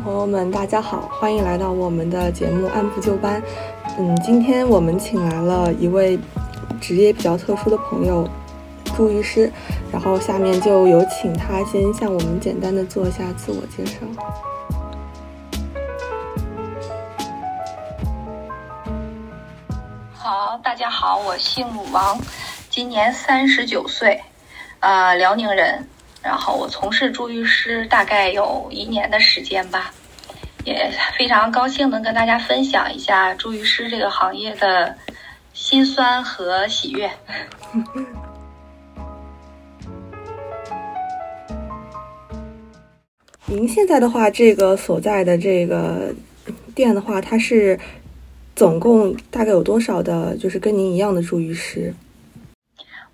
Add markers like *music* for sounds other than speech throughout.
朋友们，大家好，欢迎来到我们的节目《按部就班》。嗯，今天我们请来了一位职业比较特殊的朋友，朱医师。然后下面就有请他先向我们简单的做一下自我介绍。好，大家好，我姓王，今年三十九岁，呃，辽宁人。然后我从事助浴师大概有一年的时间吧，也非常高兴能跟大家分享一下助浴师这个行业的辛酸和喜悦。*laughs* 您现在的话，这个所在的这个店的话，它是总共大概有多少的，就是跟您一样的助浴师？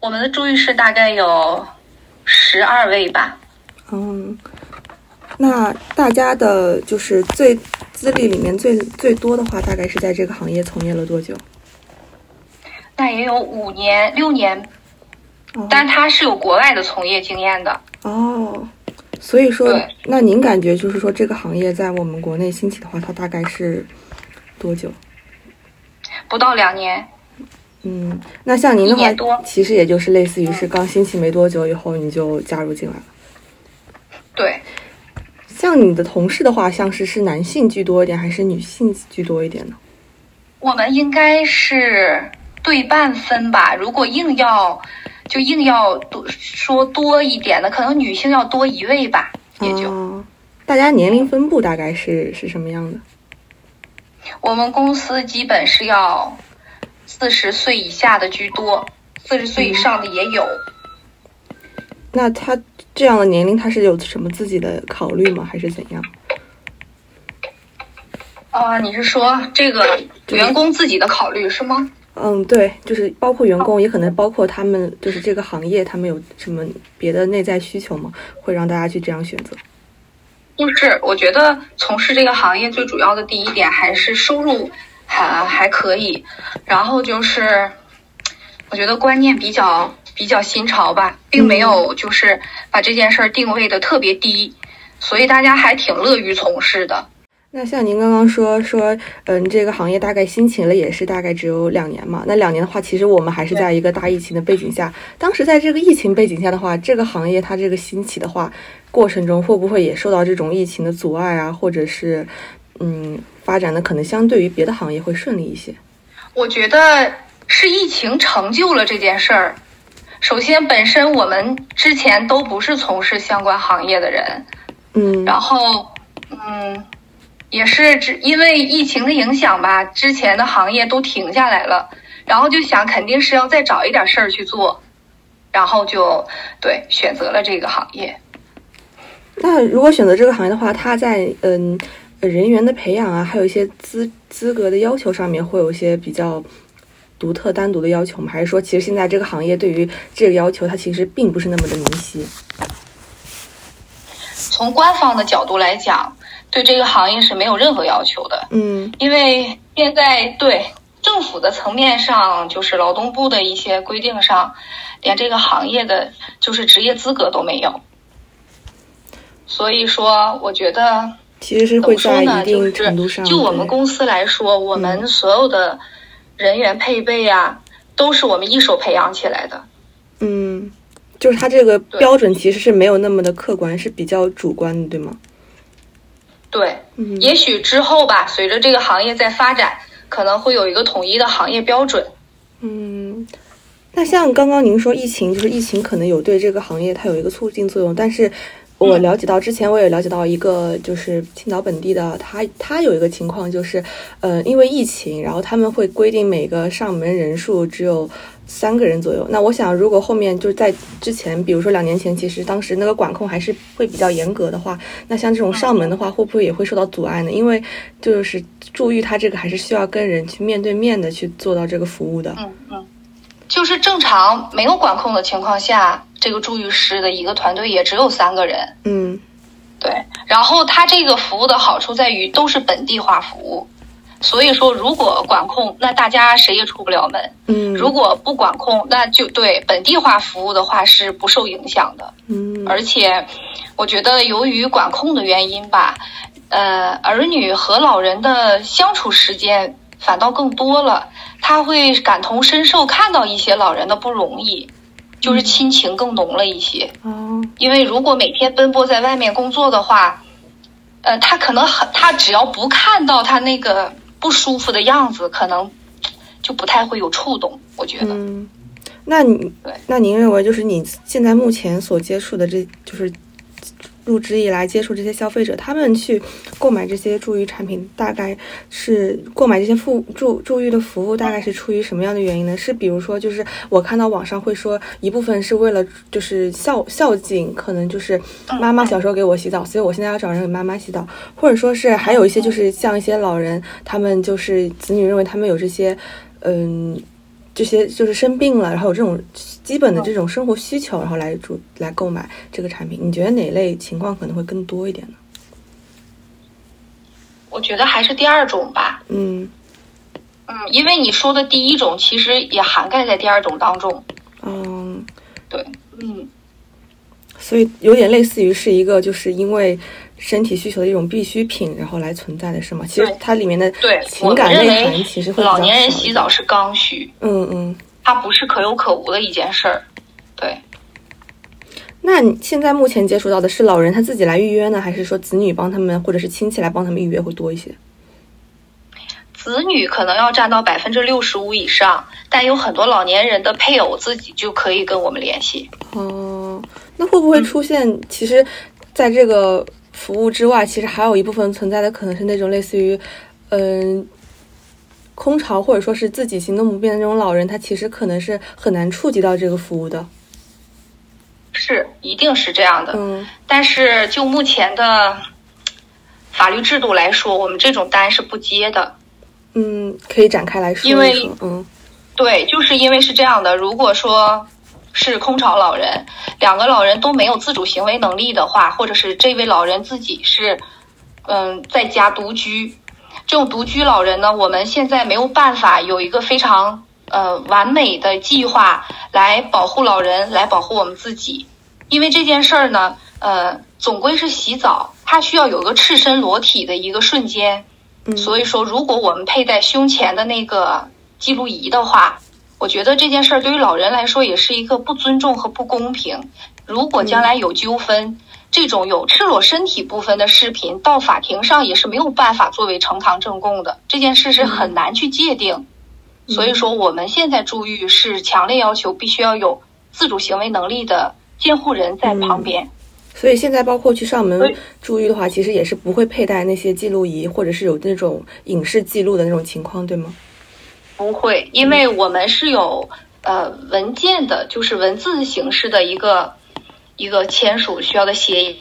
我们的助浴师大概有。十二位吧，嗯，那大家的就是最资历里面最最多的话，大概是在这个行业从业了多久？那也有五年六年，但他是有国外的从业经验的哦。所以说，那您感觉就是说这个行业在我们国内兴起的话，它大概是多久？不到两年。嗯，那像您的话，其实也就是类似于是刚兴起没多久以后你就加入进来了。对，像你的同事的话，像是是男性居多一点，还是女性居多一点呢？我们应该是对半分吧。如果硬要就硬要多说多一点的，可能女性要多一位吧，也就。大家年龄分布大概是是什么样的？我们公司基本是要。四十岁以下的居多，四十岁以上的也有。那他这样的年龄，他是有什么自己的考虑吗？还是怎样？啊，你是说这个员工自己的考虑是吗？嗯，对，就是包括员工，也可能包括他们，就是这个行业，他们有什么别的内在需求吗？会让大家去这样选择？就是，我觉得从事这个行业最主要的第一点还是收入。还还可以，然后就是，我觉得观念比较比较新潮吧，并没有就是把这件事儿定位的特别低，所以大家还挺乐于从事的。那像您刚刚说说，嗯，这个行业大概兴起了也是大概只有两年嘛？那两年的话，其实我们还是在一个大疫情的背景下。当时在这个疫情背景下的话，这个行业它这个兴起的话，过程中会不会也受到这种疫情的阻碍啊，或者是嗯？发展的可能相对于别的行业会顺利一些。我觉得是疫情成就了这件事儿。首先，本身我们之前都不是从事相关行业的人，嗯，然后，嗯，也是只因为疫情的影响吧，之前的行业都停下来了，然后就想肯定是要再找一点事儿去做，然后就对选择了这个行业。那如果选择这个行业的话，他在嗯。人员的培养啊，还有一些资资格的要求上面，会有一些比较独特、单独的要求吗？还是说，其实现在这个行业对于这个要求，它其实并不是那么的明晰？从官方的角度来讲，对这个行业是没有任何要求的。嗯，因为现在对政府的层面上，就是劳动部的一些规定上，连这个行业的就是职业资格都没有。所以说，我觉得。其实是会在一定程度上，就我们公司来说，我们所有的人员配备啊，都是我们一手培养起来的。嗯，就是它这个标准其实是没有那么的客观，是比较主观的，对吗？对，也许之后吧，随着这个行业在发展，可能会有一个统一的行业标准。嗯，那像刚刚您说疫情，就是疫情可能有对这个行业它有一个促进作用，但是。我了解到，之前我也了解到一个，就是青岛本地的，他他有一个情况，就是，呃，因为疫情，然后他们会规定每个上门人数只有三个人左右。那我想，如果后面就是在之前，比如说两年前，其实当时那个管控还是会比较严格的话，那像这种上门的话，会不会也会受到阻碍呢？因为就是助浴，它这个还是需要跟人去面对面的去做到这个服务的。嗯嗯，就是正常没有管控的情况下。这个助浴师的一个团队也只有三个人，嗯，对。然后他这个服务的好处在于都是本地化服务，所以说如果管控，那大家谁也出不了门。嗯，如果不管控，那就对本地化服务的话是不受影响的。嗯，而且我觉得由于管控的原因吧，呃，儿女和老人的相处时间反倒更多了，他会感同身受，看到一些老人的不容易，就是亲情更浓了一些。哦，因为如果每天奔波在外面工作的话，呃，他可能很，他只要不看到他那个不舒服的样子，可能就不太会有触动。我觉得，嗯，那你对那您认为就是你现在目前所接触的这就是入职以来接触这些消费者，他们去购买这些助浴产品，大概是购买这些服助助浴的服务，大概是出于什么样的原因呢？是比如说，就是我看到网上会说，一部分是为了就是孝孝敬，可能就是妈妈小时候给我洗澡，所以我现在要找人给妈妈洗澡，或者说是还有一些就是像一些老人，他们就是子女认为他们有这些，嗯。这些就是生病了，然后有这种基本的这种生活需求，然后来主来购买这个产品。你觉得哪类情况可能会更多一点呢？我觉得还是第二种吧。嗯嗯，因为你说的第一种其实也涵盖在第二种当中。嗯，对，嗯，所以有点类似于是一个就是因为身体需求的一种必需品，然后来存在的是吗？其实它里面的对，情感内涵其实会老年人洗澡是刚需，嗯嗯。它不是可有可无的一件事儿。对，那你现在目前接触到的是老人他自己来预约呢，还是说子女帮他们，或者是亲戚来帮他们预约会多一些？子女可能要占到百分之六十五以上，但有很多老年人的配偶自己就可以跟我们联系。哦，那会不会出现？其实，在这个服务之外，其实还有一部分存在的可能是那种类似于，嗯、空巢或者说是自己行动不便的那种老人，他其实可能是很难触及到这个服务的。是，一定是这样的。嗯但是就目前的法律制度来说，我们这种单是不接的。嗯，可以展开来说因为。嗯对，就是因为是这样的。如果说是空巢老人，两个老人都没有自主行为能力的话，或者是这位老人自己是嗯在家独居，这种独居老人呢，我们现在没有办法有一个非常呃完美的计划来保护老人，来保护我们自己，因为这件事儿呢，呃，总归是洗澡，它需要有一个赤身裸体的一个瞬间。嗯，所以说，如果我们佩戴胸前的那个记录仪的话，我觉得这件事儿对于老人来说也是一个不尊重和不公平。如果将来有纠纷，这种有赤裸身体部分的视频到法庭上也是没有办法作为呈堂证供的，这件事是很难去界定。所以说，我们现在注意是强烈要求必须要有自主行为能力的监护人在旁边。所以现在包括去上门对注意的话，其实也是不会佩戴那些记录仪，或者是有那种影视记录的那种情况，对吗？不会，因为我们是有呃文件的，就是文字形式的一个一个签署需要的协议。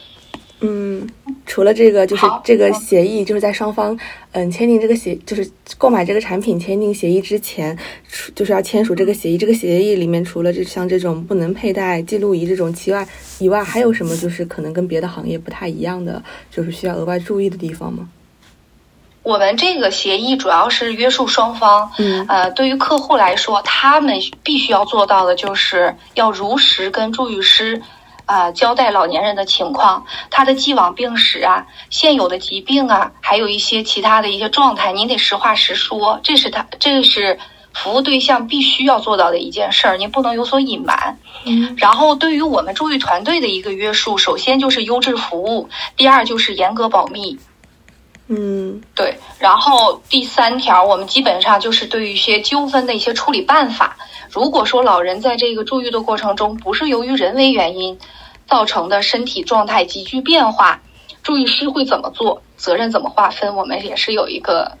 嗯，除了这个，就是这个协议，就是在双方嗯签订这个协，就是购买这个产品签订协议之前，除就是要签署这个协议。这个协议里面除了这像这种不能佩戴记录仪这种其外以外，还有什么就是可能跟别的行业不太一样的，就是需要额外注意的地方吗？我们这个协议主要是约束双方，嗯呃，对于客户来说，他们必须要做到的就是要如实跟助育师。啊、交代老年人的情况，他的既往病史啊，现有的疾病啊，还有一些其他的一些状态，您得实话实说，这是他，这是服务对象必须要做到的一件事儿，您不能有所隐瞒。嗯然后，对于我们助浴团队的一个约束，首先就是优质服务，第二就是严格保密。嗯对，然后第三条，我们基本上就是对于一些纠纷的一些处理办法。如果说老人在这个住院的过程中，不是由于人为原因造成的身体状态急剧变化，注意师会怎么做，责任怎么划分，我们也是有一个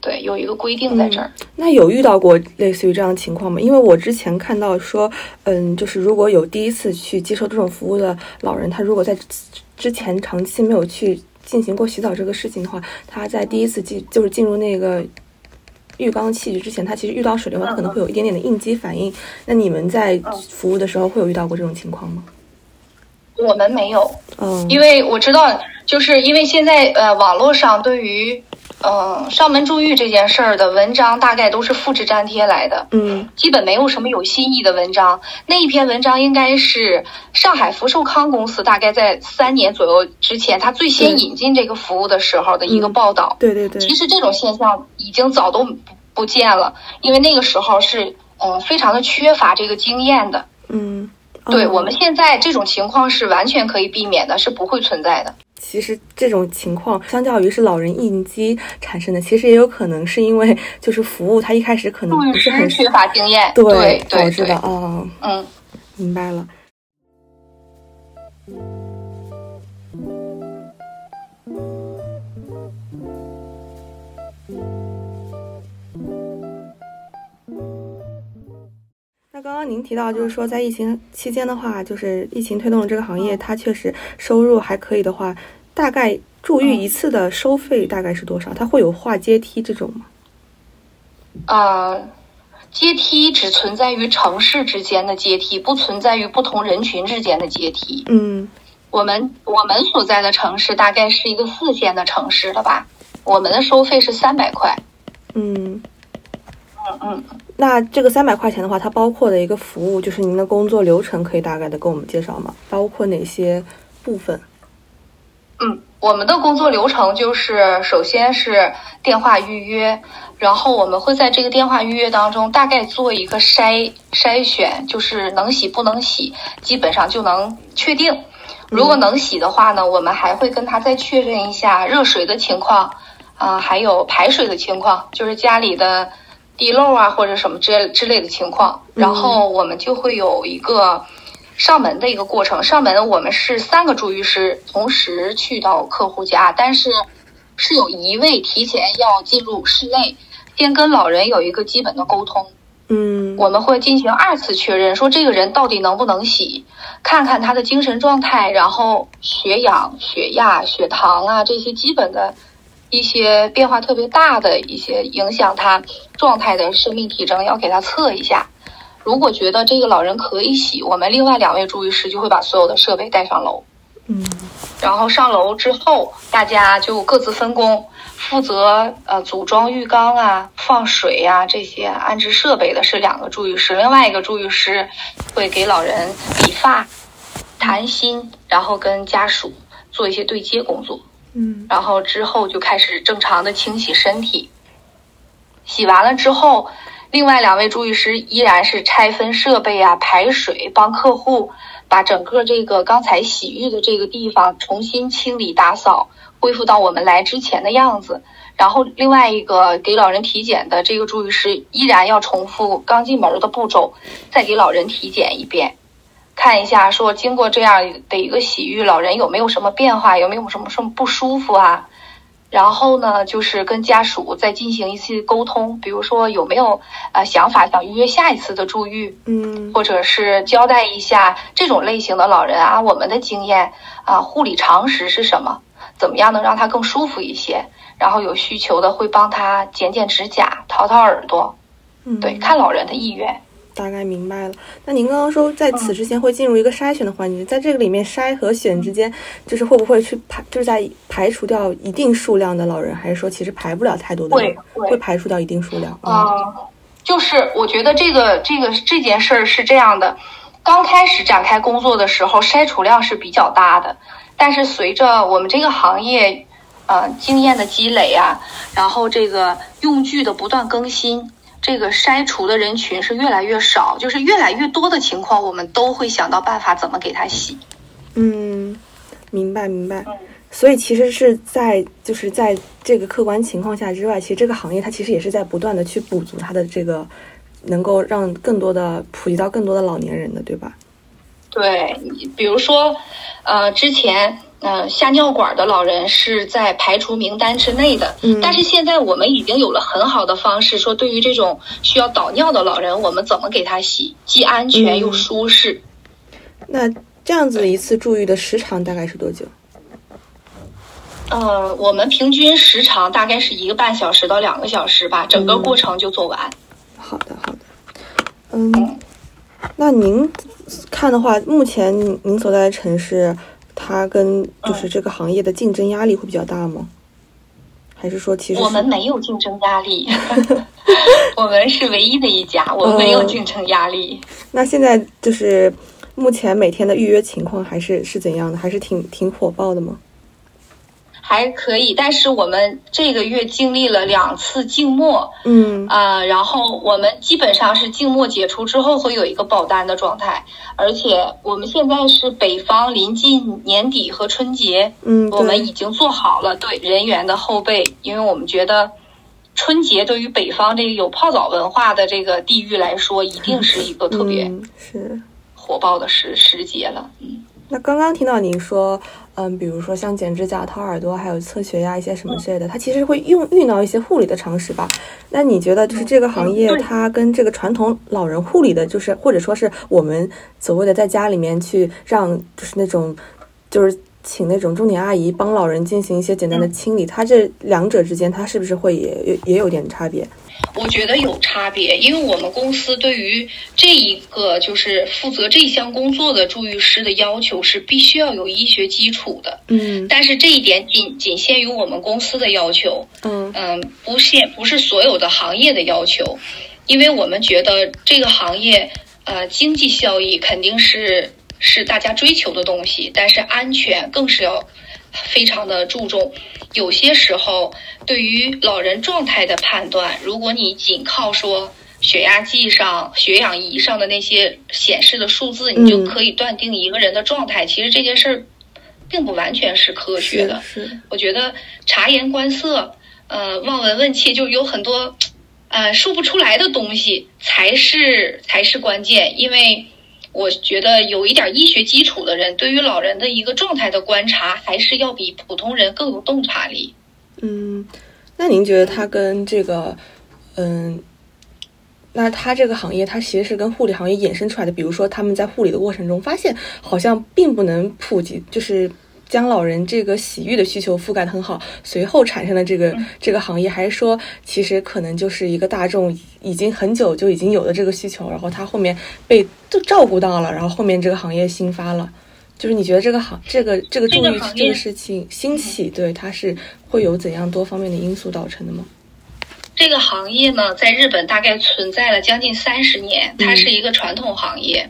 对有一个规定在这儿。那有遇到过类似于这样的情况吗？因为我之前看到说，嗯，就是如果有第一次去接受这种服务的老人，他如果在之前长期没有去进行过洗澡这个事情的话，他在第一次进就是进入那个浴缸器具之前，他其实遇到水的话，他可能会有一点点的应激反应。那你们在服务的时候会有遇到过这种情况吗？我们没有，嗯，因为我知道，就是因为现在呃，网络上对于嗯，上门注浴这件事儿的文章大概都是复制粘贴来的，嗯基本没有什么有新意的文章。那一篇文章应该是上海福寿康公司大概在三年左右之前，他最先引进这个服务的时候的一个嗯报道。对对对，其实这种现象已经早都不不见了，因为那个时候是嗯非常的缺乏这个经验的。嗯，对、哦我们现在这种情况是完全可以避免的，是不会存在的。其实这种情况相较于是老人应激产生的，其实也有可能是因为就是服务他一开始可能不是很缺乏经验，对导致的对，啊，嗯。明白了。刚刚您提到，就是说在疫情期间的话，就是疫情推动了这个行业，它确实收入还可以的话，大概住浴一次的收费大概是多少？它会有划阶梯这种吗？呃，阶梯只存在于城市之间的阶梯，不存在于不同人群之间的阶梯。嗯我们我们所在的城市大概是一个四线的城市了吧？我们的收费是三百块。嗯。嗯嗯，那这个三百块钱的话，它包括的一个服务，就是您的工作流程，可以大概的跟我们介绍吗？包括哪些部分？嗯，我们的工作流程就是，首先是电话预约，然后我们会在这个电话预约当中大概做一个筛筛选，就是能洗不能洗，基本上就能确定。如果能洗的话呢，我们还会跟他再确认一下热水的情况，啊、还有排水的情况，就是家里的地漏啊或者什么之之类的情况，然后我们就会有一个上门的一个过程。上门我们是三个助浴师同时去到客户家，但是是有一位提前要进入室内，先跟老人有一个基本的沟通。嗯我们会进行二次确认，说这个人到底能不能洗，看看他的精神状态，然后血氧、血压、血糖啊这些基本的一些变化特别大的一些影响他状态的生命体征要给他测一下。如果觉得这个老人可以洗，我们另外两位助浴师就会把所有的设备带上楼。嗯然后上楼之后，大家就各自分工，负责呃组装浴缸啊、放水呀、这些安置设备的是两个助浴师，另外一个助浴师会给老人理发、谈心，然后跟家属做一些对接工作。嗯然后之后就开始正常的清洗身体。洗完了之后，另外两位助浴师依然是拆分设备啊、排水，帮客户把整个这个刚才洗浴的这个地方重新清理打扫，恢复到我们来之前的样子。然后另外一个给老人体检的这个助浴师依然要重复刚进门的步骤，再给老人体检一遍。看一下，说经过这样的一个洗浴，老人有没有什么变化，有没有什么什么不舒服啊？然后呢，就是跟家属再进行一次沟通，比如说有没有呃想法想预约下一次的住浴，嗯或者是交代一下这种类型的老人啊，我们的经验啊，护理常识是什么？怎么样能让他更舒服一些？然后有需求的会帮他剪剪指甲、掏掏耳朵，嗯，对，看老人的意愿。大概明白了。那您刚刚说在此之前会进入一个筛选的环节，在这个里面筛和选之间，就是会不会去排，就是在排除掉一定数量的老人，还是说其实排不了太多的人，会会会排除掉一定数量？嗯，就是我觉得这个这个这件事儿是这样的，刚开始展开工作的时候，筛除量是比较大的，但是随着我们这个行业，呃，经验的积累啊，然后这个用具的不断更新，这个筛除的人群是越来越少，就是越来越多的情况，我们都会想到办法怎么给他洗。嗯，明白明白。嗯所以其实是在就是在这个客观情况下之外，其实这个行业它其实也是在不断的去补足它的这个，能够让更多的普及到更多的老年人的，对吧？对，比如说，呃，之前呃下尿管的老人是在排除名单之内的，嗯但是现在我们已经有了很好的方式，说对于这种需要导尿的老人，我们怎么给他洗，既安全又嗯舒适。那这样子一次注意的时长大概是多久？呃，我们平均时长大概是一个半小时到两个小时吧，整个嗯过程就做完。好的，好的。嗯，那您看的话，目前您您所在的城市，它跟就是这个行业的竞争压力会比较大吗？还是说其实我们没有竞争压力，*laughs* 我们是唯一的一家，我们没有竞争压力。那现在就是目前每天的预约情况还是是怎样的？还是挺挺火爆的吗？还可以，但是我们这个月经历了两次静默，嗯。啊，然后我们基本上是静默解除之后会有一个保单的状态，而且我们现在是北方临近年底和春节，嗯，我们已经做好了对人员的后备，因为我们觉得春节对于北方这个有泡澡文化的这个地域来说，一定是一个特别是。火爆的时时节了，嗯。那刚刚听到您说，嗯，比如说像剪指甲、掏耳朵，还有测血压一些什么之类的，它其实会用遇到一些护理的常识吧？那你觉得就是这个行业，它跟这个传统老人护理的，就是或者说是我们所谓的在家里面去让，就是那种，就是请那种重点阿姨帮老人进行一些简单的清理，它这两者之间，它是不是会也也有点差别？我觉得有差别，因为我们公司对于这一个就是负责这项工作的助浴师的要求是必须要有医学基础的。嗯，但是这一点仅仅限于我们公司的要求。嗯嗯，不限不是所有的行业的要求，因为我们觉得这个行业呃经济效益肯定是是大家追求的东西，但是安全更是要非常的注重。有些时候，对于老人状态的判断，如果你仅靠说血压计上、血氧仪上的那些显示的数字，你就可以断定一个人的状态，其实这件事儿并不完全是科学的。是，我觉得察言观色，呃，望闻问切，就有很多呃说不出来的东西才是才是关键，因为。我觉得有一点医学基础的人，对于老人的一个状态的观察，还是要比普通人更有洞察力。嗯，那您觉得他跟这个，嗯，那他这个行业，它其实是跟护理行业衍生出来的。比如说，他们在护理的过程中，发现好像并不能普及，就是。将老人这个洗浴的需求覆盖的很好，随后产生的这个这个行业，还是说其实可能就是一个大众已经很久就已经有的这个需求，然后他后面被都照顾到了，然后后面这个行业兴发了。就是你觉得这个行这个这个助浴这个事情兴起，对它是会有怎样多方面的因素造成的吗？这个行业呢，在日本大概存在了将近三十年，它是一个传统行业。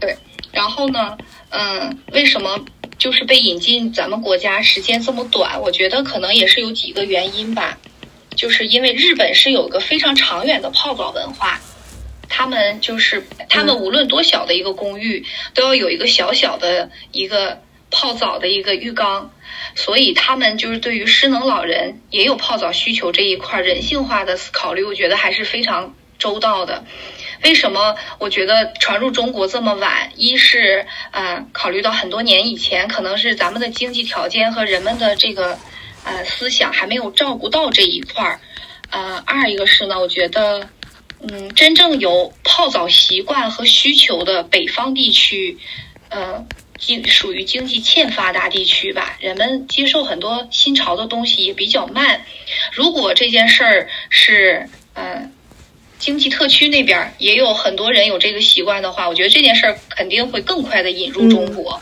对，然后呢，嗯，为什么？就是被引进咱们国家时间这么短，我觉得可能也是有几个原因吧。就是因为日本是有个非常长远的泡澡文化，他们就是他们无论多小的一个公寓，都要有一个小小的一个泡澡的一个浴缸，所以他们就是对于失能老人也有泡澡需求这一块人性化的考虑，我觉得还是非常周到的。为什么我觉得传入中国这么晚？一是，呃，考虑到很多年以前，可能是咱们的经济条件和人们的这个，呃，思想还没有照顾到这一块儿。呃，二一个是呢，我觉得，嗯，真正有泡澡习惯和需求的北方地区，呃，经属于经济欠发达地区吧，人们接受很多新潮的东西也比较慢。如果这件事儿是，嗯。经济特区那边也有很多人有这个习惯的话，我觉得这件事儿肯定会更快的引入中国。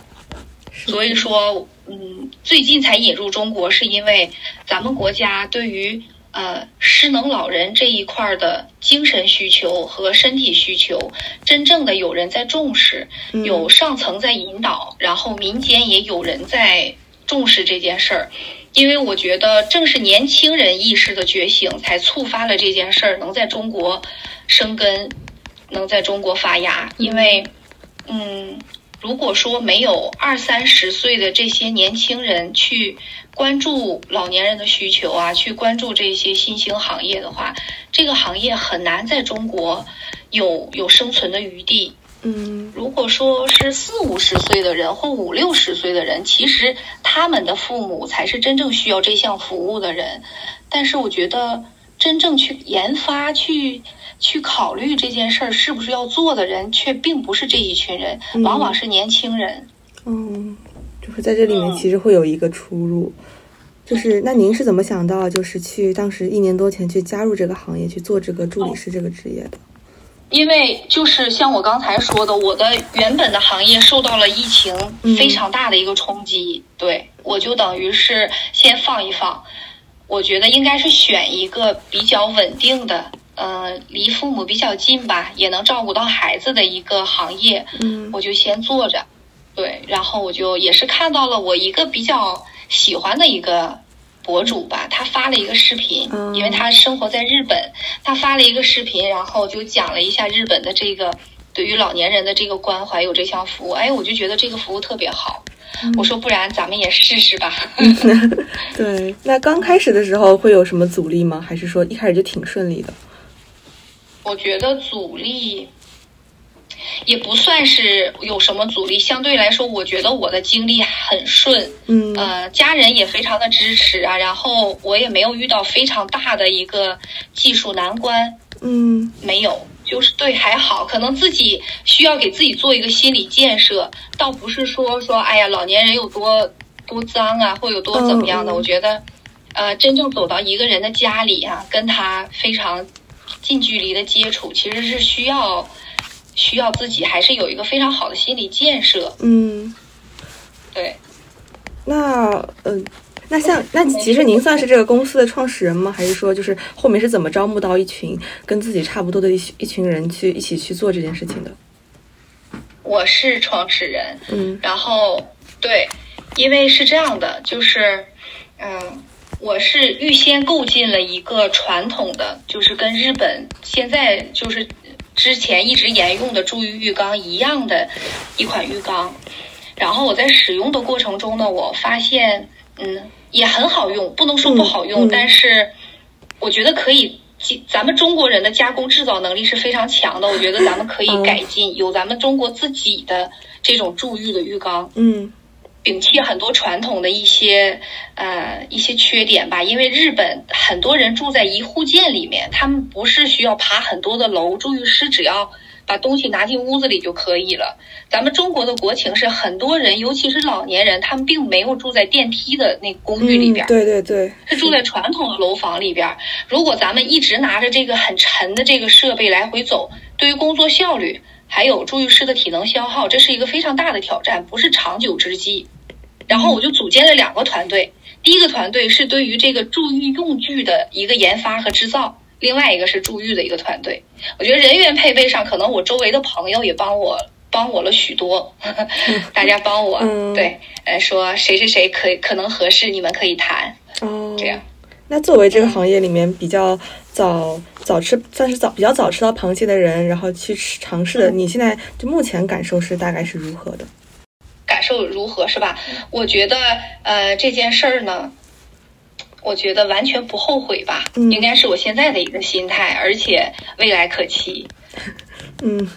所以说，嗯，最近才引入中国，是因为咱们国家对于呃失能老人这一块的精神需求和身体需求，真正的有人在重视，有上层在引导，然后民间也有人在重视这件事儿。因为我觉得，正是年轻人意识的觉醒，才触发了这件事儿能在中国生根，能在中国发芽。因为，嗯，如果说没有二三十岁的这些年轻人去关注老年人的需求啊，去关注这些新兴行业的话，这个行业很难在中国有有生存的余地。嗯，如果说是四五十岁的人或五六十岁的人，其实他们的父母才是真正需要这项服务的人。但是我觉得，真正去研发、去去考虑这件事儿是不是要做的人，却并不是这一群人，往往是年轻人。嗯，就是在这里面其实会有一个出入。就是那您是怎么想到，就是去当时一年多前去加入这个行业，去做这个助理师这个职业的？因为就是像我刚才说的，我的原本的行业受到了疫情非常大的一个冲击，对我就等于是先放一放，我觉得应该是选一个比较稳定的，呃，离父母比较近吧，也能照顾到孩子的一个行业，嗯。我就先做着。对，然后我就也是看到了我一个比较喜欢的一个博主吧，他发了一个视频，嗯。因为他生活在日本，他发了一个视频，然后就讲了一下日本的这个对于老年人的这个关怀有这项服务，哎，我就觉得这个服务特别好，我说不然咱们也试试吧。*laughs* 对。那刚开始的时候会有什么阻力吗？还是说一开始就挺顺利的？我觉得阻力也不算是有什么阻力，相对来说，我觉得我的经历很顺，嗯。呃，家人也非常的支持啊，然后我也没有遇到非常大的一个技术难关，嗯。没有，就是对还好，可能自己需要给自己做一个心理建设，倒不是说说哎呀老年人有多多脏啊，或有多怎么样的，我觉得，呃，真正走到一个人的家里啊，跟他非常近距离的接触，其实是需要需要自己还是有一个非常好的心理建设，嗯。对。那嗯、那像那其实您算是这个公司的创始人吗？还是说就是后面是怎么招募到一群跟自己差不多的一群一群人去一起去做这件事情的？我是创始人，嗯然后对，因为是这样的，就是嗯，我是预先构建了一个传统的，就是跟日本现在就是之前一直沿用的注浴浴缸一样的一款浴缸，然后我在使用的过程中呢，我发现嗯也很好用，不能说不好用，嗯嗯。但是我觉得可以。其咱们中国人的加工制造能力是非常强的，我觉得咱们可以嗯。改进，有咱们中国自己的这种注浴的浴缸，嗯摒弃很多传统的一些呃一些缺点吧。因为日本很多人住在一户建里面，他们不是需要爬很多的楼，注浴师只要把东西拿进屋子里就可以了。咱们中国的国情是很多人，尤其是老年人，他们并没有住在电梯的那公寓里边嗯，，对对对，是住在传统的楼房里边儿。如果咱们一直拿着这个很沉的这个设备来回走，对于工作效率还有注浴师的体能消耗，这是一个非常大的挑战，不是长久之计。然后我就组建了两个团队，第一个团队是对于这个注浴用具的一个研发和制造，另外一个是注浴的一个团队。我觉得人员配备上，可能我周围的朋友也帮我帮我了许多，*laughs* 大家帮我、嗯对，呃，说谁谁谁可以可能合适，你们可以谈。哦，这样。那作为这个行业里面比较早早吃，算是早比较早吃到螃蟹的人，然后去吃尝试的，你现在就目前感受是大概是如何的？感受如何是吧？我觉得呃这件事儿呢，我觉得完全不后悔吧，嗯应该是我现在的一个心态，而且未来可期。*laughs* 嗯，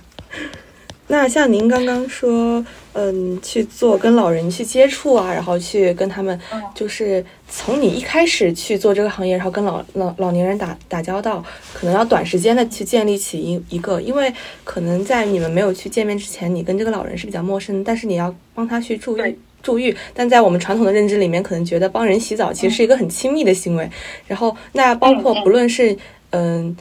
那像您刚刚说，嗯，去做跟老人去接触啊，然后去跟他们嗯，就是从你一开始去做这个行业，然后跟老老老年人打打交道，可能要短时间的去建立起一一个，因为可能在你们没有去见面之前，你跟这个老人是比较陌生的，但是你要帮他去注对意。注浴，但在我们传统的认知里面，可能觉得帮人洗澡其实是一个很亲密的行为。然后，那包括不论是嗯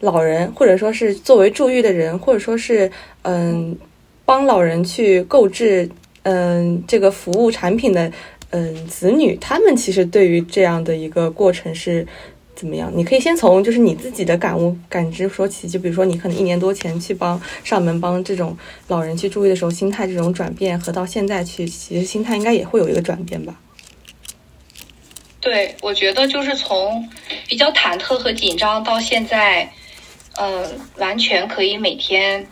老人，或者说是作为助浴的人，或者说是嗯帮老人去购置嗯这个服务产品的嗯子女，他们其实对于这样的一个过程是怎么样？你可以先从就是你自己的感悟感知说起，就比如说你可能一年多前去帮上门帮这种老人去注意的时候，心态这种转变和到现在去，其实心态应该也会有一个转变吧？对，我觉得就是从比较忐忑和紧张到现在，呃，完全可以每天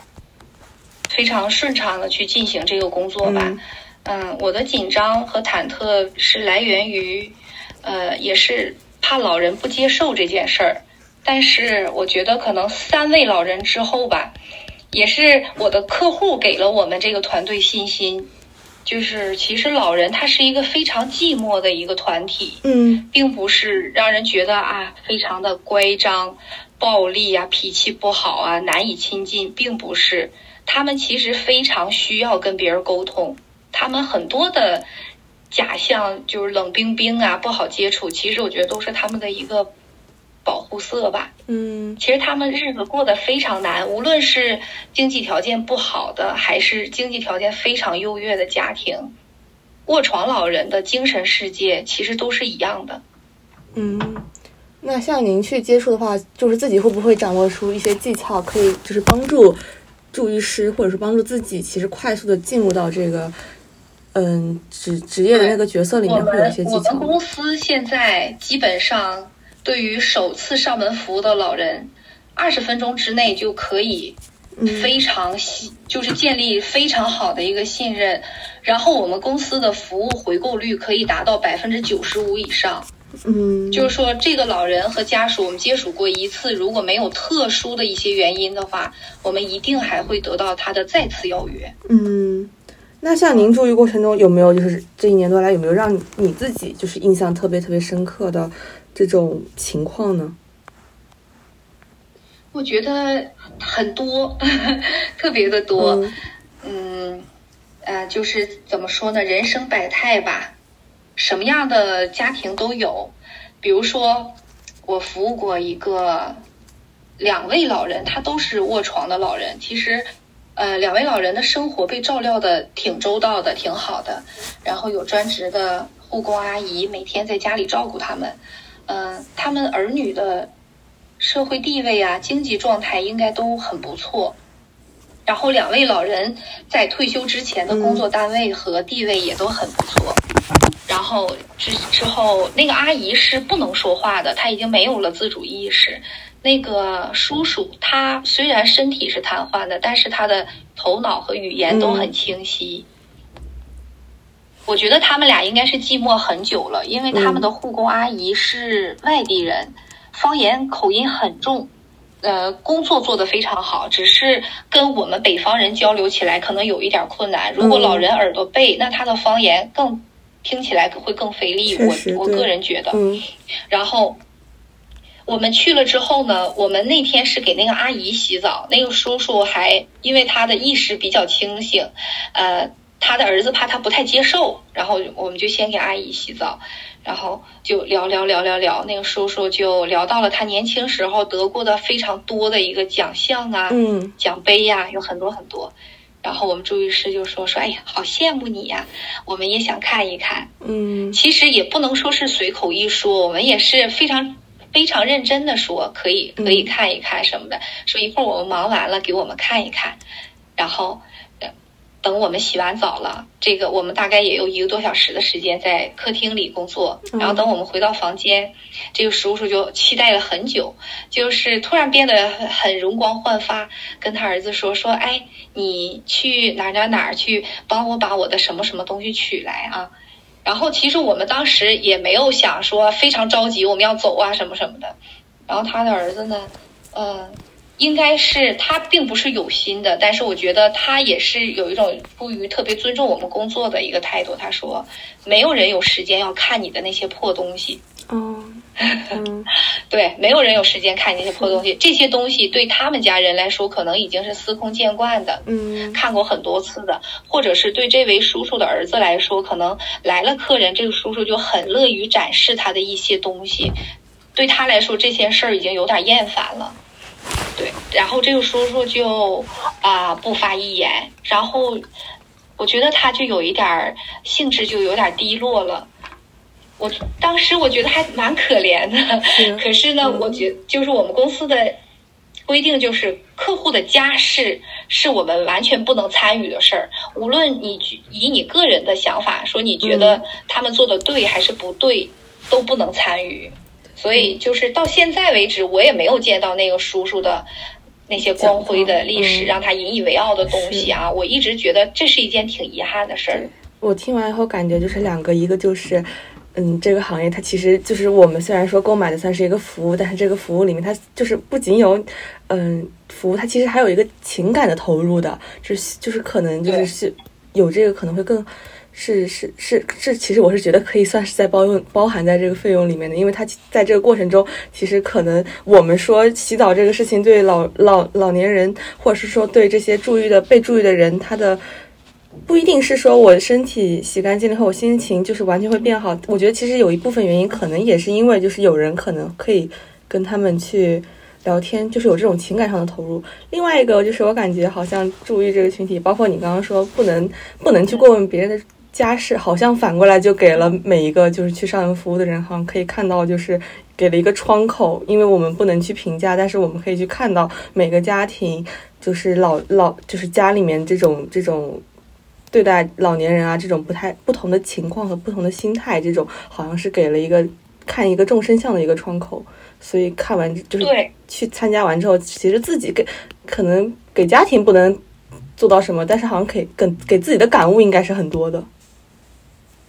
非常顺畅的去进行这个工作吧。嗯嗯，我的紧张和忐忑是来源于，呃，也是怕老人不接受这件事儿。但是我觉得可能三位老人之后吧，也是我的客户给了我们这个团队信心。就是其实老人他是一个非常寂寞的一个团体，嗯并不是让人觉得啊非常的乖张、暴力啊、脾气不好啊、难以亲近，并不是。他们其实非常需要跟别人沟通，他们很多的假象就是冷冰冰啊、不好接触，其实我觉得都是他们的一个保护色吧。嗯其实他们日子过得非常难，无论是经济条件不好的，还是经济条件非常优越的家庭，卧床老人的精神世界其实都是一样的。嗯，那像您去接触的话，就是自己会不会掌握出一些技巧，可以就是帮助助医师，或者是帮助自己，其实快速的进入到这个嗯职职业的那个角色里面，会有一些技巧。我们公司现在基本上对于首次上门服务的老人，二十分钟之内就可以非常信，就是建立非常好的一个信任。然后我们公司的服务回购率可以达到百分之九十五以上，嗯，就是说这个老人和家属我们接触过一次，如果没有特殊的一些原因的话，我们一定还会得到他的再次邀约。嗯，那像您住院过程中有没有就是这一年多来有没有让你自己就是印象特别特别深刻的这种情况呢？我觉得很多，*laughs* 特别的多，嗯。呃，就是怎么说呢？人生百态吧，什么样的家庭都有。比如说，我服务过一个两位老人，他都是卧床的老人。其实，呃，两位老人的生活被照料的挺周到的，挺好的。然后有专职的护工阿姨每天在家里照顾他们。嗯，他们儿女的社会地位啊，经济状态应该都很不错。然后两位老人在退休之前的工作单位和地位也都很不错。然后之之后，那个阿姨是不能说话的，她已经没有了自主意识。那个叔叔他虽然身体是瘫痪的，但是他的头脑和语言都很清晰。我觉得他们俩应该是寂寞很久了，因为他们的护工阿姨是外地人，方言口音很重。呃，工作做得非常好，只是跟我们北方人交流起来可能有一点困难。如果老人耳朵背，那他的方言更听起来会更费力。我我个人觉得。然后我们去了之后呢，我们那天是给那个阿姨洗澡，那个叔叔还因为他的意识比较清醒，呃，他的儿子怕他不太接受，然后我们就先给阿姨洗澡。然后就聊聊聊聊聊，那个叔叔就聊到了他年轻时候得过的非常多的一个奖项啊，嗯奖杯呀，有很多很多。然后我们朱医师就说说，哎呀，好羡慕你呀，我们也想看一看。嗯，其实也不能说是随口一说，我们也是非常非常认真的说，可以可以看一看什么的。说一会儿我们忙完了给我们看一看，然后。等我们洗完澡了，这个我们大概也有一个多小时的时间在客厅里工作。然后等我们回到房间，这个叔叔就期待了很久，就是突然变得很容光焕发，跟他儿子说说：“哎，你去哪哪哪去帮我把我的什么什么东西取来啊？”然后其实我们当时也没有想说非常着急我们要走啊什么什么的。然后他的儿子呢，嗯。应该是他并不是有心的，但是我觉得他也是有一种出于特别尊重我们工作的一个态度。他说：“没有人有时间要看你的那些破东西。”哦，*laughs* 对，没有人有时间看那些破东西。这些东西对他们家人来说，可能已经是司空见惯的，嗯，看过很多次的，或者是对这位叔叔的儿子来说，可能来了客人，这个叔叔就很乐于展示他的一些东西。对他来说，这些事儿已经有点厌烦了。对，然后这个叔叔就啊不发一言，然后我觉得他就有一点儿兴致就有点低落了。我当时我觉得还蛮可怜的，可是呢，我觉就是我们公司的规定就是客户的家事是我们完全不能参与的事儿，无论你以你个人的想法说你觉得他们做的对还是不对，都不能参与。所以，就是到现在为止，我也没有见到那个叔叔的那些光辉的历史，让他引以为傲的东西啊！我一直觉得这是一件挺遗憾的事儿。我听完以后感觉就是两个，一个就是，嗯，这个行业它其实就是我们虽然说购买的算是一个服务，但是这个服务里面它就是不仅有，嗯，服务，它其实还有一个情感的投入的，就是就是可能就是是有这个可能会更。是是是是，其实我是觉得可以算是在包用包含在这个费用里面的，因为它在这个过程中，其实可能我们说洗澡这个事情对老老老年人，或者是说对这些注意的被注意的人，他的不一定是说我身体洗干净了后，我心情就是完全会变好。我觉得其实有一部分原因，可能也是因为就是有人可能可以跟他们去聊天，就是有这种情感上的投入。另外一个就是我感觉好像注意这个群体，包括你刚刚说不能不能去过问别人的。家事，好像反过来就给了每一个就是去上门服务的人，好像可以看到就是给了一个窗口，因为我们不能去评价，但是我们可以去看到每个家庭，就是老老就是家里面这种这种对待老年人啊这种不太不同的情况和不同的心态，这种好像是给了一个看一个众生相的一个窗口。所以看完就是去参加完之后，其实自己给可能给家庭不能做到什么，但是好像可以给给自己的感悟应该是很多的。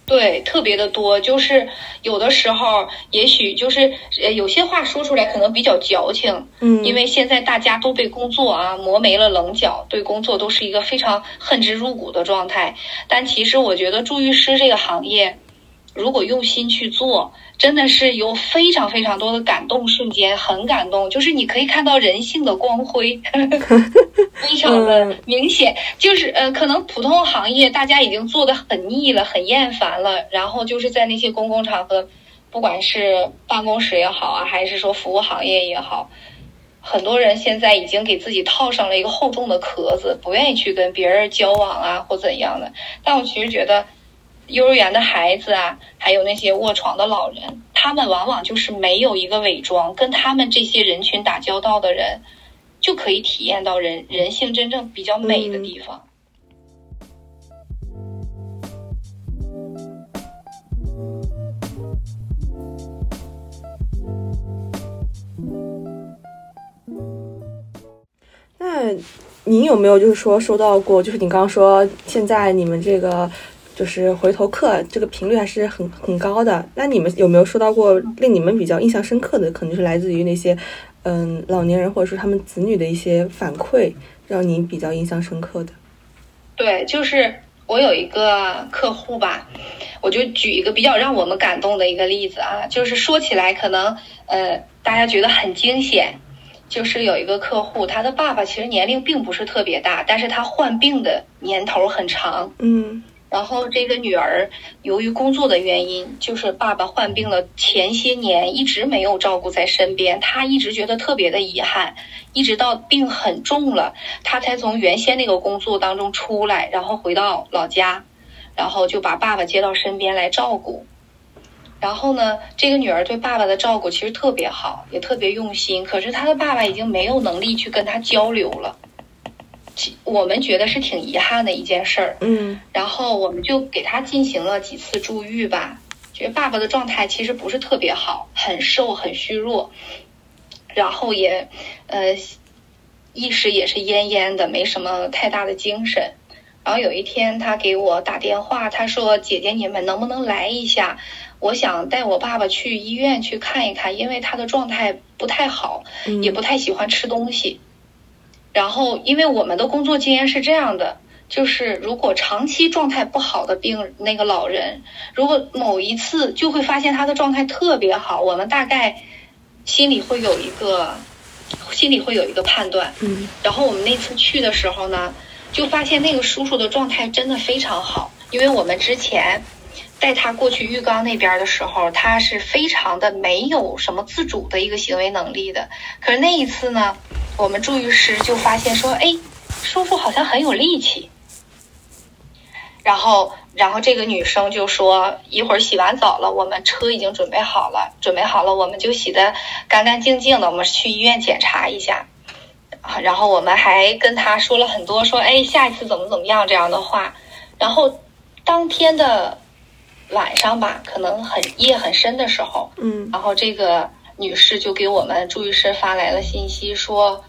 对，特别的多，就是有的时候，也许就是呃，有些话说出来可能比较矫情，嗯，因为现在大家都被工作啊磨没了棱角，对工作都是一个非常恨之入骨的状态。但其实我觉得助浴师这个行业，如果用心去做。真的是有非常非常多的感动瞬间，很感动。就是你可以看到人性的光辉，*laughs* 非常的明显。就是呃，可能普通行业大家已经做的很腻了，很厌烦了。然后就是在那些公共场合，不管是办公室也好啊，还是说服务行业也好，很多人现在已经给自己套上了一个厚重的壳子，不愿意去跟别人交往啊，或怎样的。但我其实觉得。幼儿园的孩子啊，还有那些卧床的老人，他们往往就是没有一个伪装，跟他们这些人群打交道的人，就可以体验到人人性真正比较美的地方。那您有没有就是说收到过？就是你刚刚说现在你们这个。就是回头客这个频率还是很很高的。那你们有没有收到过令你们比较印象深刻的？可能是来自于那些嗯老年人或者说他们子女的一些反馈，让你比较印象深刻的。对，就是我有一个客户吧，我就举一个比较让我们感动的一个例子啊，就是说起来可能呃大家觉得很惊险，就是有一个客户，他的爸爸其实年龄并不是特别大，但是他患病的年头很长。嗯。然后这个女儿由于工作的原因，就是爸爸患病了前些年一直没有照顾在身边，她一直觉得特别的遗憾，一直到病很重了，她才从原先那个工作当中出来，然后回到老家，然后就把爸爸接到身边来照顾。然后呢，这个女儿对爸爸的照顾其实特别好，也特别用心，可是她的爸爸已经没有能力去跟她交流了。我们觉得是挺遗憾的一件事儿，嗯，然后我们就给他进行了几次注浴吧。觉得爸爸的状态其实不是特别好，很瘦，很虚弱，然后也呃意识也是奄奄的，没什么太大的精神。然后有一天他给我打电话，他说：“姐姐，你们能不能来一下？我想带我爸爸去医院去看一看，因为他的状态不太好，也不太喜欢吃东西。”然后，因为我们的工作经验是这样的，就是如果长期状态不好的病那个老人，如果某一次就会发现他的状态特别好，我们大概心里会有一个心里会有一个判断。嗯。然后我们那次去的时候呢，就发现那个叔叔的状态真的非常好，因为我们之前。带他过去浴缸那边的时候，他是非常的没有什么自主的一个行为能力的。可是那一次呢，我们助浴师就发现说，哎，叔叔好像很有力气。然后，然后这个女生就说，一会儿洗完澡了，我们车已经准备好了，准备好了，我们就洗的干干净净的，我们去医院检查一下。然后我们还跟他说了很多，说，哎，下一次怎么怎么样这样的话。然后当天的。晚上吧，可能很夜很深的时候，嗯，然后这个女士就给我们助浴师发来了信息，说，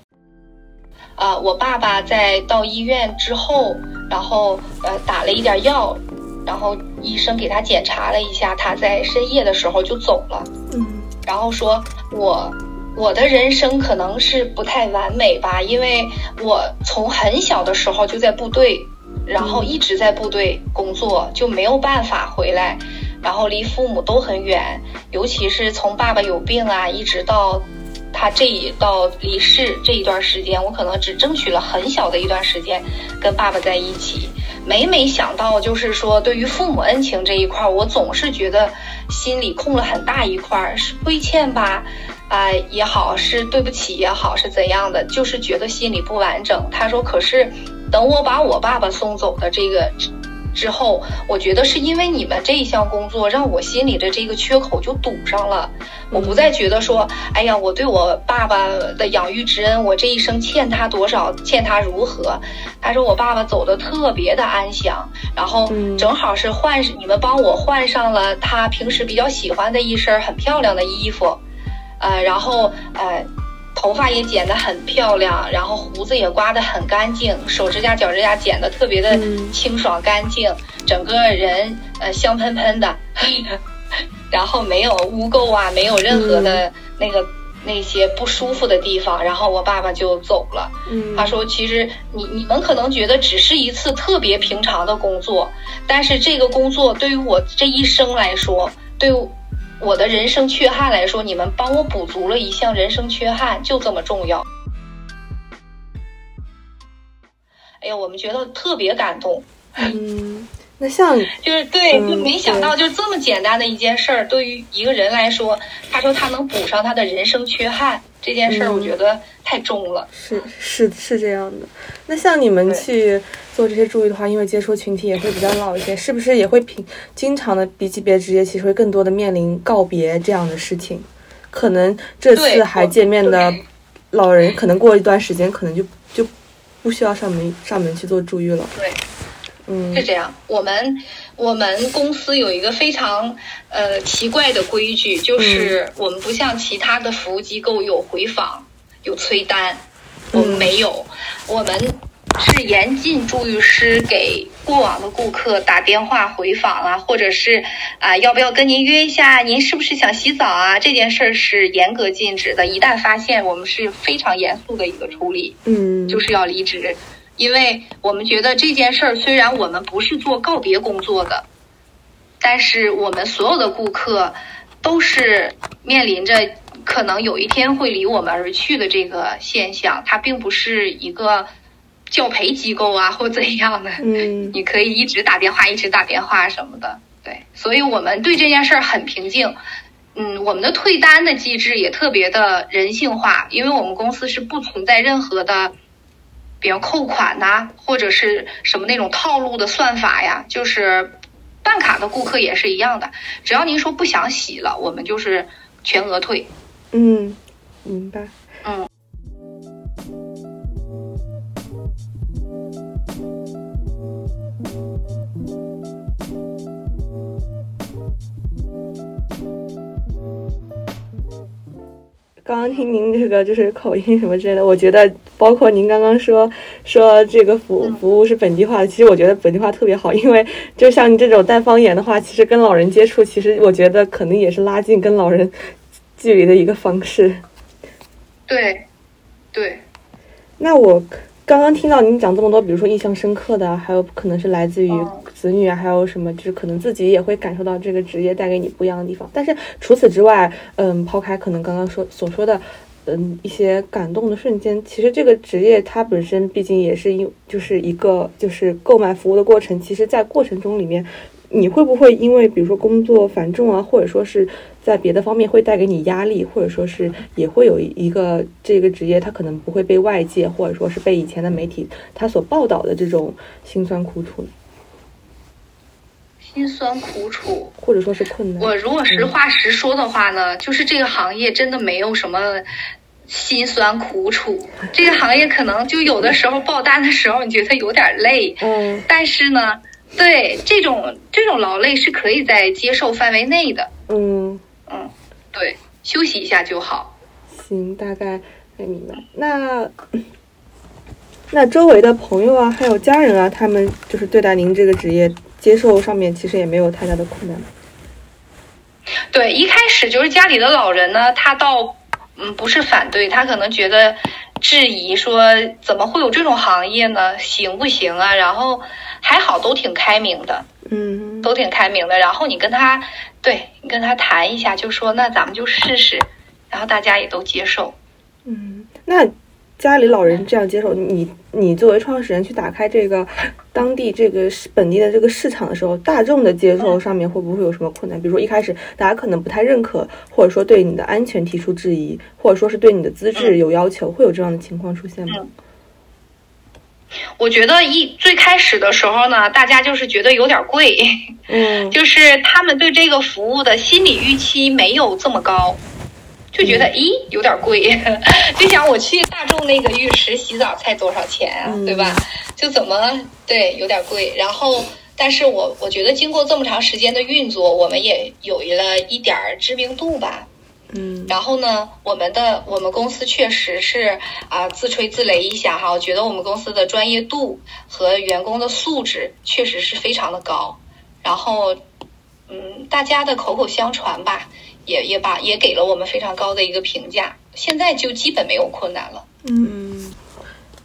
啊，我爸爸在到医院之后，然后呃打了一点药，然后医生给他检查了一下，他在深夜的时候就走了，嗯，然后说我我的人生可能是不太完美吧，因为我从很小的时候就在部队。然后一直在部队工作，就没有办法回来，然后离父母都很远，尤其是从爸爸有病啊，一直到他这一到离世这一段时间，我可能只争取了很小的一段时间跟爸爸在一起。每每想到就是说对于父母恩情这一块，我总是觉得心里空了很大一块，是亏欠吧，啊也好，是对不起也好，是怎样的，就是觉得心里不完整。他说，可是。等我把我爸爸送走的这个之后，我觉得是因为你们这一项工作，让我心里的这个缺口就堵上了。我不再觉得说，哎呀，我对我爸爸的养育之恩，我这一生欠他多少，欠他如何？他说我爸爸走的特别的安详，然后正好是换你们帮我换上了他平时比较喜欢的一身很漂亮的衣服，呃，然后呃。头发也剪得很漂亮，然后胡子也刮得很干净，手指甲、脚趾甲剪得特别的清爽干净，整个人呃香喷喷的，*laughs* 然后没有污垢啊，没有任何的那个那些不舒服的地方，然后我爸爸就走了。他说：“其实你你们可能觉得只是一次特别平常的工作，但是这个工作对于我这一生来说，对。”我的人生缺憾来说，你们帮我补足了一项人生缺憾，就这么重要。哎呀，我们觉得特别感动。嗯，那像 *laughs* 就是对，就没想到就这么简单的一件事儿，对于一个人来说，他说他能补上他的人生缺憾。这件事儿我觉得太重了，是是是这样的。那像你们去做这些助育的话，因为接触群体也会比较老一些，是不是也会平经常的比起别的职业，其实会更多的面临告别这样的事情？可能这次还见面的老人，可能过一段时间，可能就就不需要上门上门去做助育了。对。嗯，是这样。我们我们公司有一个非常呃奇怪的规矩，就是我们不像其他的服务机构有回访、有催单，我们没有。我们是严禁助浴师给过往的顾客打电话回访啊，或者是啊要不要跟您约一下？您是不是想洗澡啊？这件事儿是严格禁止的。一旦发现，我们是非常严肃的一个处理，嗯，就是要离职。因为我们觉得这件事儿虽然我们不是做告别工作的，但是我们所有的顾客都是面临着可能有一天会离我们而去的这个现象，它并不是一个教培机构啊或怎样的。嗯，你可以一直打电话，一直打电话什么的。对，所以我们对这件事儿很平静。嗯，我们的退单的机制也特别的人性化，因为我们公司是不存在任何的。比如扣款呐，或者是什么那种套路的算法呀，就是办卡的顾客也是一样的，只要您说不想洗了，我们就是全额退。嗯，明白。刚刚听您这个就是口音什么之类的，我觉得包括您刚刚说说这个服服务是本地化的，其实我觉得本地化特别好，因为就像你这种带方言的话，其实跟老人接触，其实我觉得可能也是拉近跟老人距离的一个方式。对，对。那我。刚刚听到您讲这么多，比如说印象深刻的，还有可能是来自于子女啊，还有什么，就是可能自己也会感受到这个职业带给你不一样的地方。但是除此之外，嗯，抛开可能刚刚说所说的，嗯，一些感动的瞬间，其实这个职业它本身毕竟也是因就是一个就是购买服务的过程。其实，在过程中里面，你会不会因为比如说工作繁重啊，或者说是？在别的方面会带给你压力，或者说是也会有一个这个职业，它可能不会被外界或者说是被以前的媒体它所报道的这种辛酸苦楚呢。辛酸苦楚，或者说是困难。我如果实话实说的话呢，就是这个行业真的没有什么辛酸苦楚。这个行业可能就有的时候爆单的时候你觉得有点累，嗯，但是呢，对这种这种劳累是可以在接受范围内的，嗯。嗯，对，休息一下就好。行，大概明白。那那周围的朋友啊，还有家人啊，他们就是对待您这个职业接受上面，其实也没有太大的困难。对，一开始就是家里的老人呢，他倒嗯不是反对，他可能觉得质疑说怎么会有这种行业呢？行不行啊？然后还好都挺开明的，嗯，都挺开明的。然后你跟他。对你跟他谈一下，就说那咱们就试试，然后大家也都接受。嗯，那家里老人这样接受你，你作为创始人去打开这个 *laughs* 当地这个本地的这个市场的时候，大众的接受上面会不会有什么困难？比如说一开始大家可能不太认可，或者说对你的安全提出质疑，或者说是对你的资质有要求，会有这样的情况出现吗？我觉得一最开始的时候呢，大家就是觉得有点贵，嗯，就是他们对这个服务的心理预期没有这么高，就觉得咦有点贵，*laughs* 就想我去大众那个浴池洗澡才多少钱啊，嗯对吧？就怎么对有点贵，然后。但是我我觉得经过这么长时间的运作，我们也有了一点儿知名度吧。嗯然后呢，我们的我们公司确实是啊、自吹自擂一下哈，我觉得我们公司的专业度和员工的素质确实是非常的高。然后，嗯，大家的口口相传吧，也也把也给了我们非常高的一个评价。现在就基本没有困难了。嗯。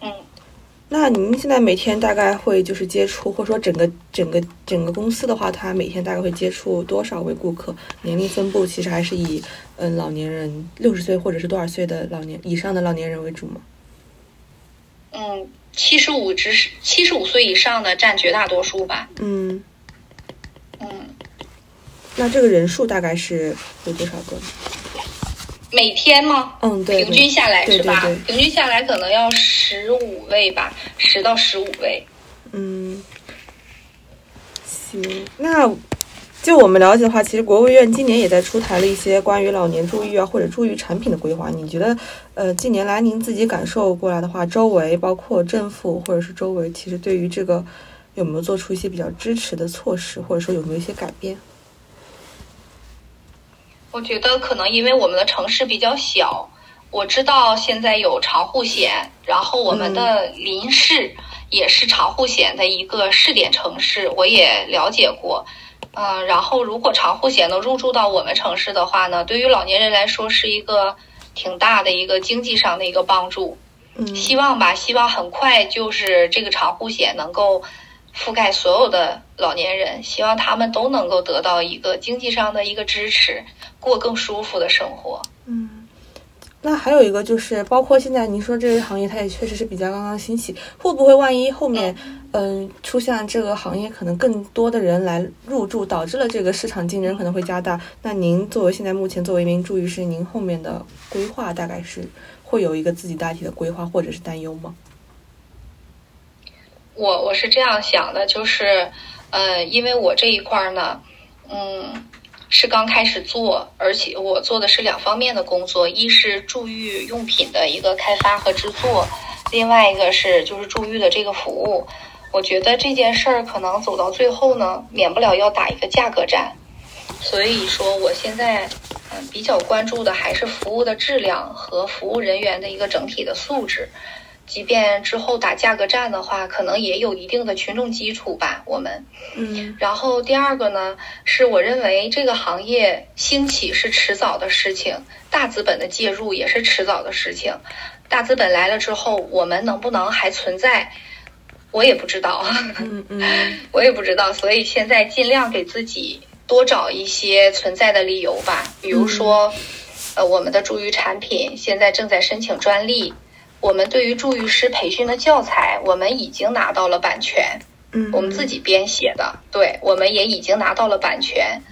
嗯，那您现在每天大概会就是接触，或者说整个整个整个公司的话，它每天大概会接触多少位顾客？年龄分布其实还是以嗯老年人六十岁或者是多少岁的老年以上的老年人为主吗？嗯，七十五至七十五岁以上的占绝大多数吧。嗯，嗯，那这个人数大概是有多少个？每天吗？嗯，对，平均下来对是吧？对对平均下来可能要十五位吧，十到十五位。嗯，行，那就我们了解的话，其实国务院今年也在出台了一些关于老年助育啊或者助育产品的规划。你觉得，呃，近年来您自己感受过来的话，周围包括政府或者是周围，其实对于这个有没有做出一些比较支持的措施，或者说有没有一些改变？我觉得可能因为我们的城市比较小，我知道现在有长户险，然后我们的邻市也是长户险的一个试点城市，我也了解过。嗯、然后如果长户险能入驻到我们城市的话呢，对于老年人来说是一个挺大的一个经济上的一个帮助。嗯希望吧，希望很快就是这个长户险能够覆盖所有的老年人，希望他们都能够得到一个经济上的一个支持，过更舒服的生活。嗯，那还有一个就是，包括现在您说这个行业，它也确实是比较刚刚兴起，会不会万一后面，嗯、出现这个行业可能更多的人来入驻，导致了这个市场竞争可能会加大？那您作为现在目前作为一名助育师，您后面的规划大概是会有一个自己大体的规划或者是担忧吗？我我是这样想的，就是，呃，因为我这一块儿呢，嗯，是刚开始做，而且我做的是两方面的工作，一是助浴用品的一个开发和制作，另外一个是就是助浴的这个服务。我觉得这件事儿可能走到最后呢，免不了要打一个价格战，所以说我现在嗯比较关注的还是服务的质量和服务人员的一个整体的素质。即便之后打价格战的话，可能也有一定的群众基础吧。我们，嗯然后第二个呢，是我认为这个行业兴起是迟早的事情，大资本的介入也是迟早的事情。大资本来了之后，我们能不能还存在，我也不知道，*laughs* 嗯嗯我也不知道。所以现在尽量给自己多找一些存在的理由吧，比如说，呃，我们的助育产品现在正在申请专利。我们对于助育师培训的教材，我们已经拿到了版权，嗯，我们自己编写的，对，我们也已经拿到了版权，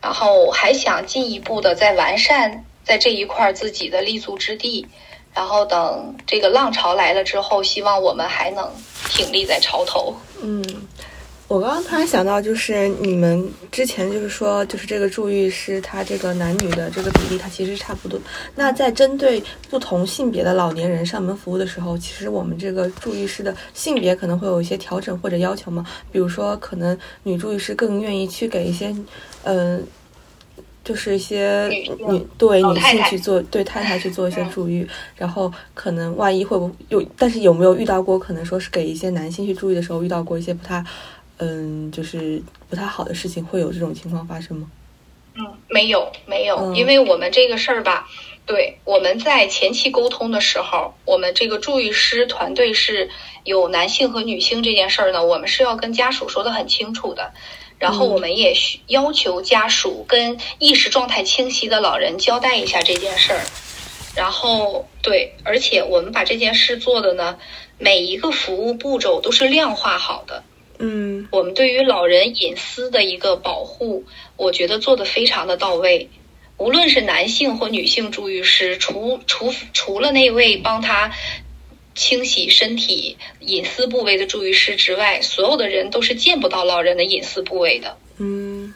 然后还想进一步的再完善在这一块自己的立足之地，然后等这个浪潮来了之后，希望我们还能挺立在潮头。嗯，我刚刚突然想到，就是你们之前就是说，就是这个助浴师他这个男女的这个比例，它其实差不多。那在针对不同性别的老年人上门服务的时候，其实我们这个助浴师的性别可能会有一些调整或者要求吗？比如说，可能女助浴师更愿意去给一些，嗯、就是一些女对女性去做对太太去做一些嗯助浴，然后可能万一会不会有，但是有没有遇到过可能说是给一些男性去助育的时候遇到过一些不太，嗯，就是不太好的事情，会有这种情况发生吗？嗯，没有没有，嗯因为我们这个事儿吧，对，我们在前期沟通的时候，我们这个助育师团队是有男性和女性这件事儿呢，我们是要跟家属说的很清楚的。然后嗯我们也需要求家属跟意识状态清晰的老人交代一下这件事儿。然后对，而且我们把这件事做的呢，每一个服务步骤都是量化好的。嗯我们对于老人隐私的一个保护，我觉得做的非常的到位。无论是男性或女性助浴师，除除除了那位帮他清洗身体隐私部位的助浴师之外，所有的人都是见不到老人的隐私部位的。嗯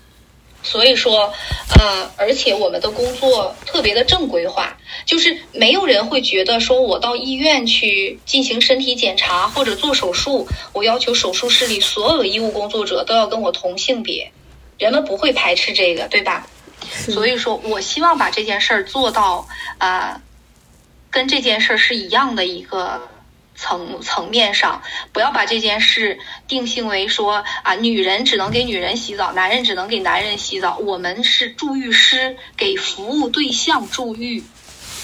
所以说，呃，而且我们的工作特别的正规化，就是没有人会觉得说我到医院去进行身体检查或者做手术，我要求手术室里所有的医务工作者都要跟我同性别，人们不会排斥这个，对吧？所以说我希望把这件事儿做到啊、呃跟这件事儿是一样的一个层层面上，不要把这件事定性为说啊，女人只能给女人洗澡，男人只能给男人洗澡。我们是助浴师，给服务对象助浴。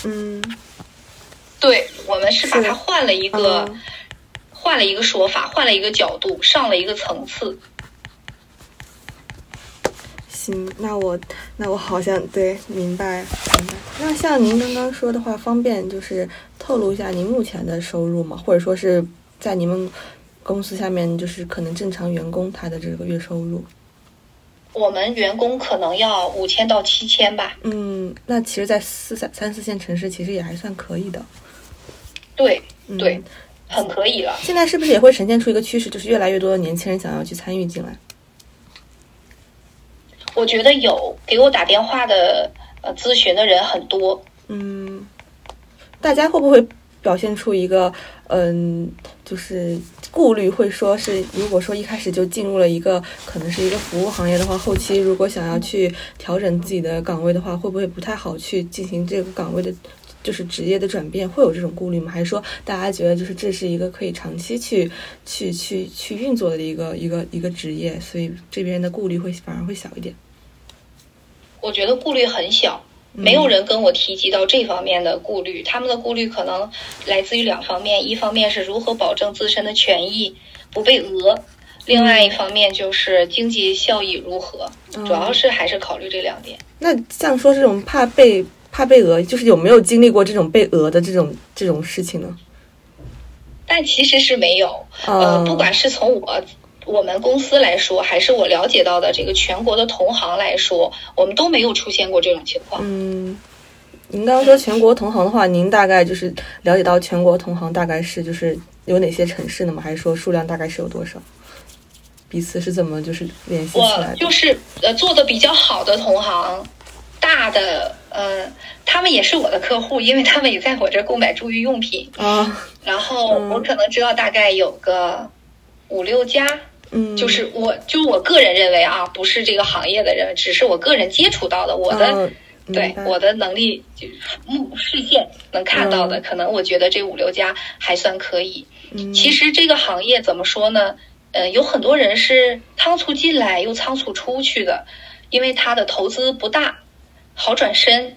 嗯对，我们是把它换了一个嗯换了一个说法，换了一个角度，上了一个层次。行，那我那我好像对明白明白。那像您刚刚说的话，方便就是透露一下您目前的收入吗？或者说是在你们公司下面，就是可能正常员工他的这个月收入？我们员工可能要五千到七千吧。嗯，那其实，在四三三四线城市，其实也还算可以的。对嗯对，很可以了。现在是不是也会呈现出一个趋势，就是越来越多的年轻人想要去参与进来？我觉得有给我打电话的呃咨询的人很多，嗯，大家会不会表现出一个嗯，就是顾虑，会说是如果说一开始就进入了一个可能是一个服务行业的话，后期如果想要去调整自己的岗位的话，会不会不太好去进行这个岗位的？就是职业的转变，会有这种顾虑吗？还是说大家觉得就是这是一个可以长期去去去去运作的一个一个一个职业，所以这边的顾虑会反而会小一点？我觉得顾虑很小，没有人跟我提及到这方面的顾虑。他们的顾虑可能来自于两方面，一方面是如何保证自身的权益不被讹，另外一方面就是经济效益如何，主要是还是考虑这两点。那像说这种怕被怕被讹，就是有没有经历过这种被讹的这种这种事情呢？但其实是没有，嗯呃，不管是从我我们公司来说，还是我了解到的这个全国的同行来说，我们都没有出现过这种情况。嗯，您刚刚说全国同行的话，您大概就是了解到全国同行大概是就是有哪些城市呢吗？还是说数量大概是有多少？彼此是怎么就是联系起我来的？就是呃做的比较好的同行，大的呃，他们也是我的客户，因为他们也在我这儿购买助浴用品。啊，然后嗯我可能知道大概有个五六家，嗯，就是我就我个人认为啊，不是这个行业的人，只是我个人接触到的，我的、嗯对我的能力就目视线能看到的，嗯可能我觉得这五六家还算可以。嗯其实这个行业怎么说呢？呃，有很多人是仓促进来又仓促出去的，因为他的投资不大，好转身。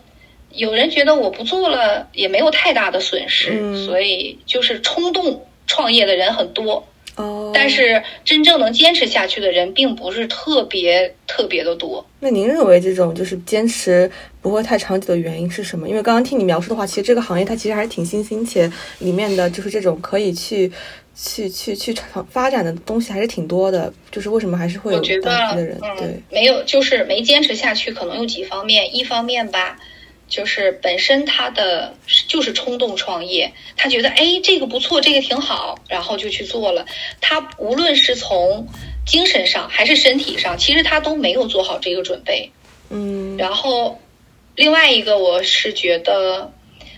有人觉得我不做了也没有太大的损失，嗯所以就是冲动创业的人很多，哦，但是真正能坚持下去的人并不是特别特别的多。那您认为这种就是坚持不会太长久的原因是什么？因为刚刚听你描述的话，其实这个行业它其实还是挺新兴，且里面的就是这种可以去去去去长发展的东西还是挺多的。就是为什么还是会有我觉得单批的人？嗯对，，没有，就是没坚持下去，可能有几方面。一方面吧，就是本身他的就是冲动创业，他觉得哎这个不错，这个挺好，然后就去做了。他无论是从精神上还是身体上，其实他都没有做好这个准备。嗯然后，另外一个我是觉得，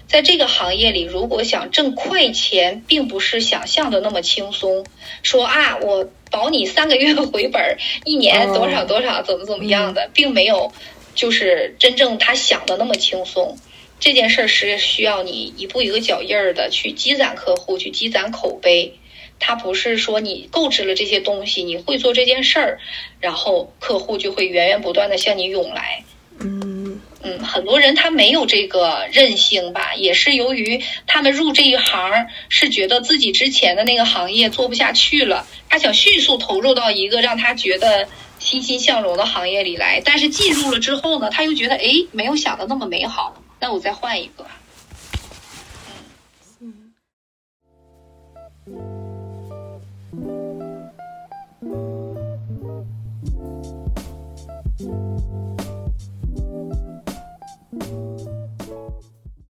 在这个行业里，如果想挣快钱，并不是想象的那么轻松。说啊，我保你三个月回本儿，一年哦多少多少，怎么怎么样的，并没有就是真正他想的那么轻松。这件事儿是需要你一步一个脚印儿的去积攒客户，去积攒口碑。他不是说你购置了这些东西，你会做这件事儿，然后客户就会源源不断的向你涌来。嗯嗯，很多人他没有这个韧性吧，也是由于他们入这一行是觉得自己之前的那个行业做不下去了，他想迅速投入到一个让他觉得欣欣向荣的行业里来，但是进入了之后呢，他又觉得哎，没有想的那么美好，那我再换一个。